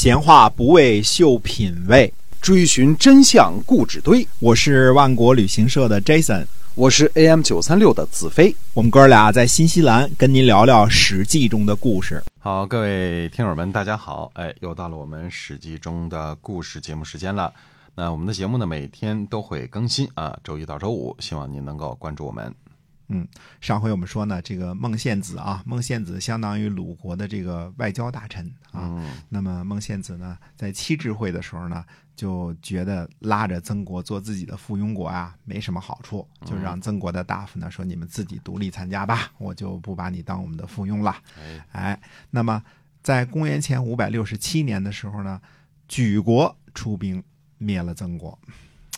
闲话不为秀品味，追寻真相故纸堆。我是万国旅行社的 Jason，我是 AM 九三六的子飞。我们哥俩在新西兰跟您聊聊《史记》中的故事。好，各位听友们，大家好！哎，又到了我们《史记》中的故事节目时间了。那我们的节目呢，每天都会更新啊，周一到周五，希望您能够关注我们。嗯，上回我们说呢，这个孟献子啊，孟献子相当于鲁国的这个外交大臣啊。那么孟献子呢，在七智会的时候呢，就觉得拉着曾国做自己的附庸国啊，没什么好处，就让曾国的大夫呢说：“你们自己独立参加吧，我就不把你当我们的附庸了。”哎，那么在公元前五百六十七年的时候呢，举国出兵灭了曾国。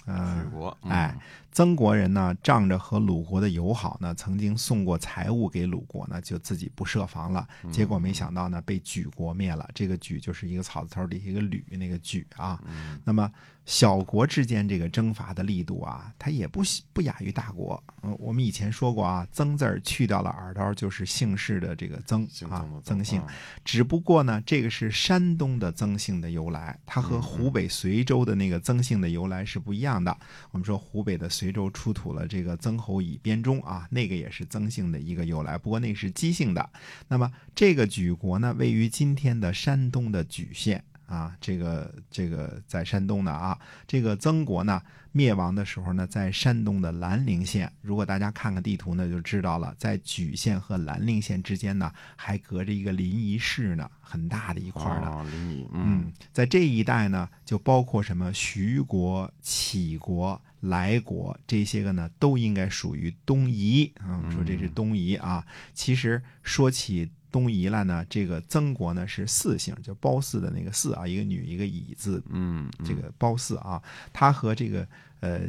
嗯，举国，哎。曾国人呢，仗着和鲁国的友好呢，曾经送过财物给鲁国呢，就自己不设防了。结果没想到呢，被莒国灭了。这个莒就是一个草字头底下一个吕那个莒啊。那么小国之间这个征伐的力度啊，它也不不亚于大国。嗯，我们以前说过啊，曾字儿去掉了耳刀，就是姓氏的这个曾啊，曾姓。只不过呢，这个是山东的曾姓的由来，它和湖北随州的那个曾姓的由来是不一样的。我们说湖北的。随州出土了这个曾侯乙编钟啊，那个也是曾姓的一个由来，不过那是姬姓的。那么这个莒国呢，位于今天的山东的莒县啊，这个这个在山东的啊。这个曾国呢灭亡的时候呢，在山东的兰陵县。如果大家看看地图呢，就知道了，在莒县和兰陵县之间呢，还隔着一个临沂市呢，很大的一块的。临沂，嗯，在这一带呢，就包括什么徐国、杞国。莱国这些个呢，都应该属于东夷啊。说这是东夷啊。其实说起东夷了呢，这个曾国呢是四姓，就褒姒的那个姒啊，一个女一个乙字。嗯，这个褒姒啊，他和这个呃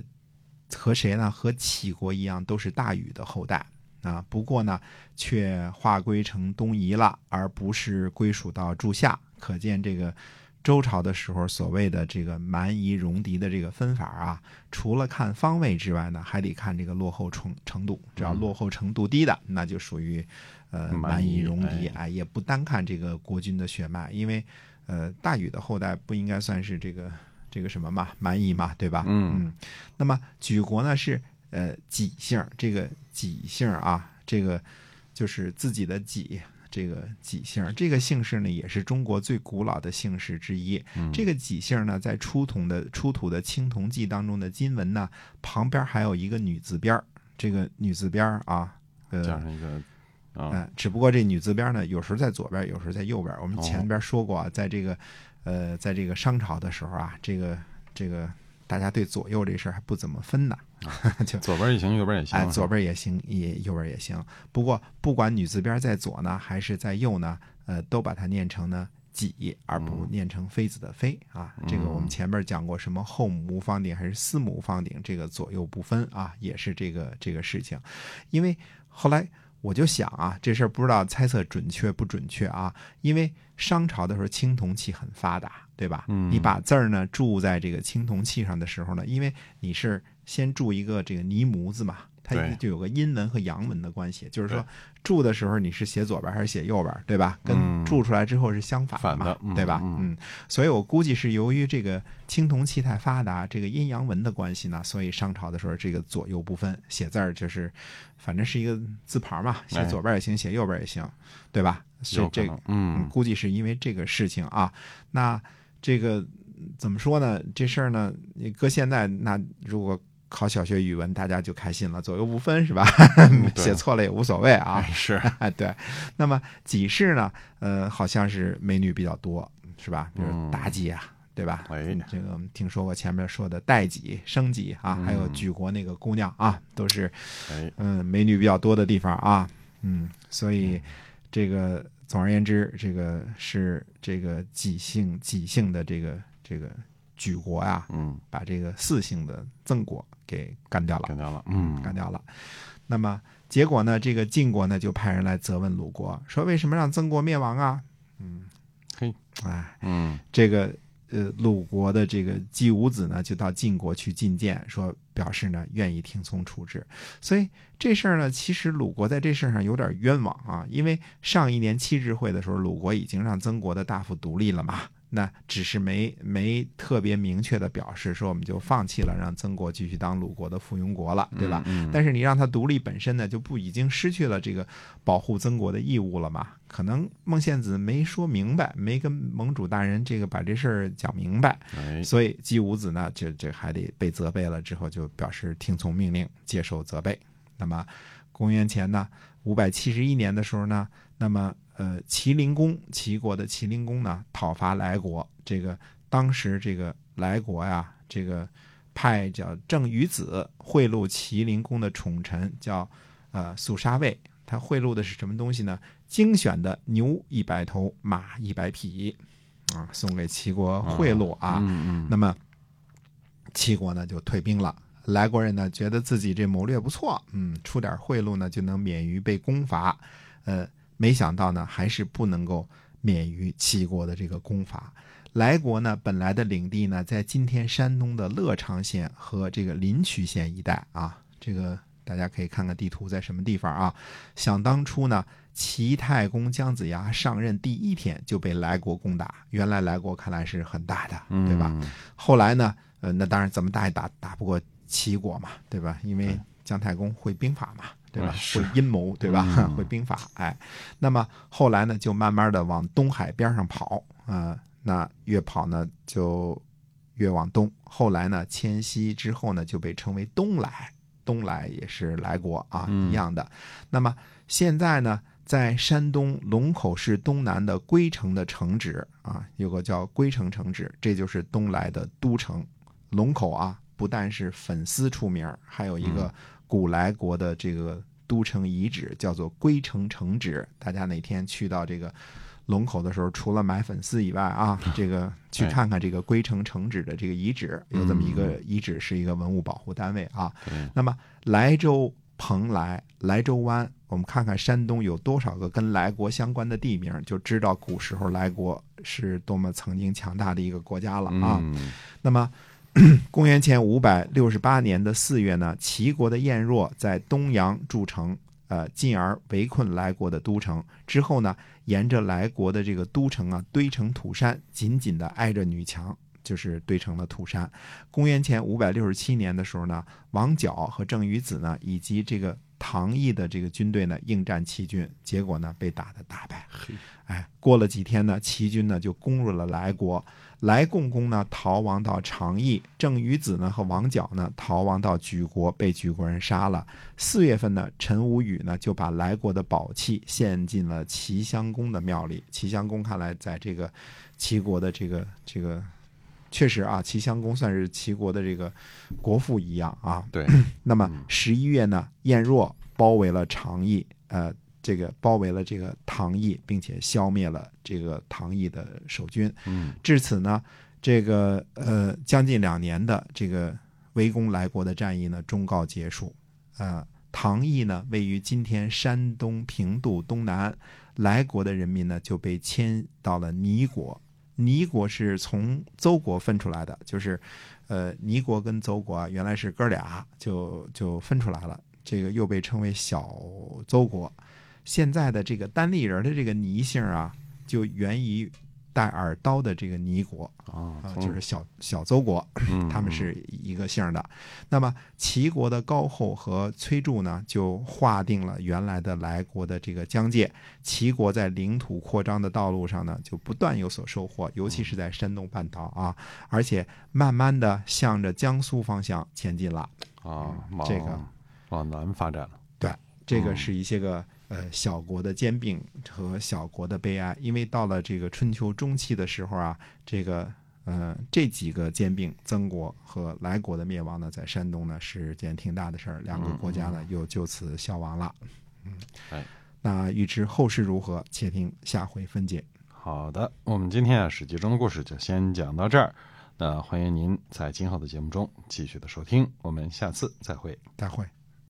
和谁呢？和杞国一样，都是大禹的后代啊。不过呢，却划归成东夷了，而不是归属到柱下。可见这个。周朝的时候，所谓的这个蛮夷戎狄的这个分法啊，除了看方位之外呢，还得看这个落后程程度。只要落后程度低的，那就属于呃蛮夷戎狄。哎，也不单看这个国君的血脉，因为呃大禹的后代不应该算是这个这个什么嘛蛮夷嘛，对吧？嗯。那么举国呢是呃己姓，这个己姓啊，这个就是自己的己。这个己姓，这个姓氏呢，也是中国最古老的姓氏之一。这个己姓呢，在出土的出土的青铜器当中的金文呢，旁边还有一个女字边这个女字边啊，呃，加上一个，嗯，只不过这女字边呢，有时候在左边，有时候在右边。我们前边说过啊，在这个，呃，在这个商朝的时候啊，这个这个。大家对左右这事儿还不怎么分呢，就左边也行，右边也行。哎，左边也行，也右边也行。不过不管女字边在左呢，还是在右呢，呃，都把它念成呢己，而不念成妃子的妃啊。这个我们前面讲过，什么后母无方鼎还是司母无方鼎，这个左右不分啊，也是这个这个事情。因为后来我就想啊，这事儿不知道猜测准确不准确啊，因为商朝的时候青铜器很发达。对吧？你把字儿呢铸在这个青铜器上的时候呢，因为你是先铸一个这个泥模子嘛，它就有个阴文和阳文的关系。就是说铸的时候你是写左边还是写右边，对吧？跟铸出来之后是相反的，对吧？嗯，所以我估计是由于这个青铜器太发达，这个阴阳文的关系呢，所以商朝的时候这个左右不分，写字儿就是反正是一个字牌嘛，写左边也行，写右边也行，对吧？是这个，嗯，估计是因为这个事情啊，那。这个怎么说呢？这事儿呢，你搁现在，那如果考小学语文，大家就开心了，左右不分是吧？写错了也无所谓啊。是，对。那么己氏呢？呃，好像是美女比较多，是吧？比如妲己啊，对吧？这个我们听说过前面说的代己、生己啊，还有举国那个姑娘啊，都是嗯美女比较多的地方啊。嗯，所以这个。总而言之，这个是这个己姓己姓的这个这个举国啊，嗯，把这个四姓的曾国给干掉了，干掉了，嗯，干掉了。那么结果呢，这个晋国呢就派人来责问鲁国，说为什么让曾国灭亡啊？嗯，嘿，哎，嗯，这个。呃，鲁国的这个季武子呢，就到晋国去觐见，说表示呢愿意听从处置。所以这事儿呢，其实鲁国在这事儿上有点冤枉啊，因为上一年七智会的时候，鲁国已经让曾国的大夫独立了嘛。那只是没没特别明确的表示说我们就放弃了让曾国继续当鲁国的附庸国了，对吧？嗯但是你让他独立本身呢，就不已经失去了这个保护曾国的义务了嘛？可能孟献子没说明白，没跟盟主大人这个把这事儿讲明白，哎，所以姬武子呢，就这还得被责备了之后，就表示听从命令，接受责备。那么，公元前呢五百七十一年的时候呢，那么呃齐灵公齐国的齐灵公呢讨伐莱国，这个当时这个莱国呀，这个派叫郑于子贿赂齐灵公的宠臣叫呃肃杀卫，他贿赂的是什么东西呢？精选的牛一百头，马一百匹，啊，送给齐国贿赂啊。嗯嗯，那么齐国呢就退兵了。莱国人呢觉得自己这谋略不错，嗯，出点贿赂呢就能免于被攻伐，呃，没想到呢还是不能够免于齐国的这个攻伐。莱国呢本来的领地呢在今天山东的乐昌县和这个临朐县一带啊，这个大家可以看看地图在什么地方啊。想当初呢，齐太公姜子牙上任第一天就被莱国攻打，原来莱国看来是很大的，对吧？嗯？后来呢，呃，那当然怎么打也打打不过齐国嘛，对吧？因为姜太公会兵法嘛，对吧？会阴谋，对吧？嗯 会兵法，哎，那么后来呢，就慢慢的往东海边上跑，啊、那越跑呢就越往东，后来呢迁徙之后呢就被称为东来，东来也是来国啊，嗯一样的。那么现在呢，在山东龙口市东南的归城的城址啊，有个叫归城城址，这就是东来的都城。龙口啊，不但是粉丝出名，还有一个古莱国的这个都城遗址，叫做归城城址。大家哪天去到这个龙口的时候，除了买粉丝以外啊，这个去看看这个归城城址的这个遗址，有这么一个遗址，是一个文物保护单位啊。那么莱州、蓬莱、莱州湾，我们看看山东有多少个跟莱国相关的地名，就知道古时候莱国是多么曾经强大的一个国家了啊。嗯那么，公元前五百六十八年的四月呢，齐国的晏若在东阳筑城，呃，进而围困来国的都城。之后呢，沿着来国的这个都城啊，堆成土山，紧紧的挨着女墙。就是堆成了土山。公元前五百六十七年的时候呢，王角和郑于子呢，以及这个唐毅的这个军队呢，应战齐军，结果呢被打得大败。嘿哎，过了几天呢，齐军呢就攻入了来国。莱共公呢逃亡到长邑，郑与子呢和王角呢逃亡到莒国，被莒国人杀了。四月份呢，陈无宇呢就把来国的宝器献进了齐襄公的庙里。齐襄公看来在这个齐国的这个这个。确实啊，齐襄公算是齐国的这个国父一样啊。对，那么十一月呢，晏若包围了长邑，呃，这个包围了这个唐邑，并且消灭了这个唐邑的守军。嗯至此呢，这个呃将近两年的这个围攻莱国的战役呢终告结束。呃，唐邑呢位于今天山东平度东南，莱国的人民呢就被迁到了尼国。尼国是从邹国分出来的，就是，呃，尼国跟邹国啊原来是哥俩，就就分出来了。这个又被称为小邹国。现在的这个单立人的这个倪姓啊，就源于带耳刀的这个倪国啊就是小小邹国，嗯他们是一个姓的。那么齐国的高后和崔杼呢，就划定了原来的莱国的这个疆界。齐国在领土扩张的道路上呢，就不断有所收获，尤其是在山东半岛啊，而且慢慢的向着江苏方向前进了。啊，嗯这个往南发展了。对，这个嗯是一些个呃小国的兼并和小国的悲哀，因为到了这个春秋中期的时候啊，这个呃这几个兼并，曾国和莱国的灭亡呢，在山东呢是件挺大的事儿，两个国家呢又就此消亡了。嗯，哎，那预知后事如何，且听下回分解。好的，我们今天啊《史记》中的故事就先讲到这儿。那欢迎您在今后的节目中继续的收听，我们下次再会。再会。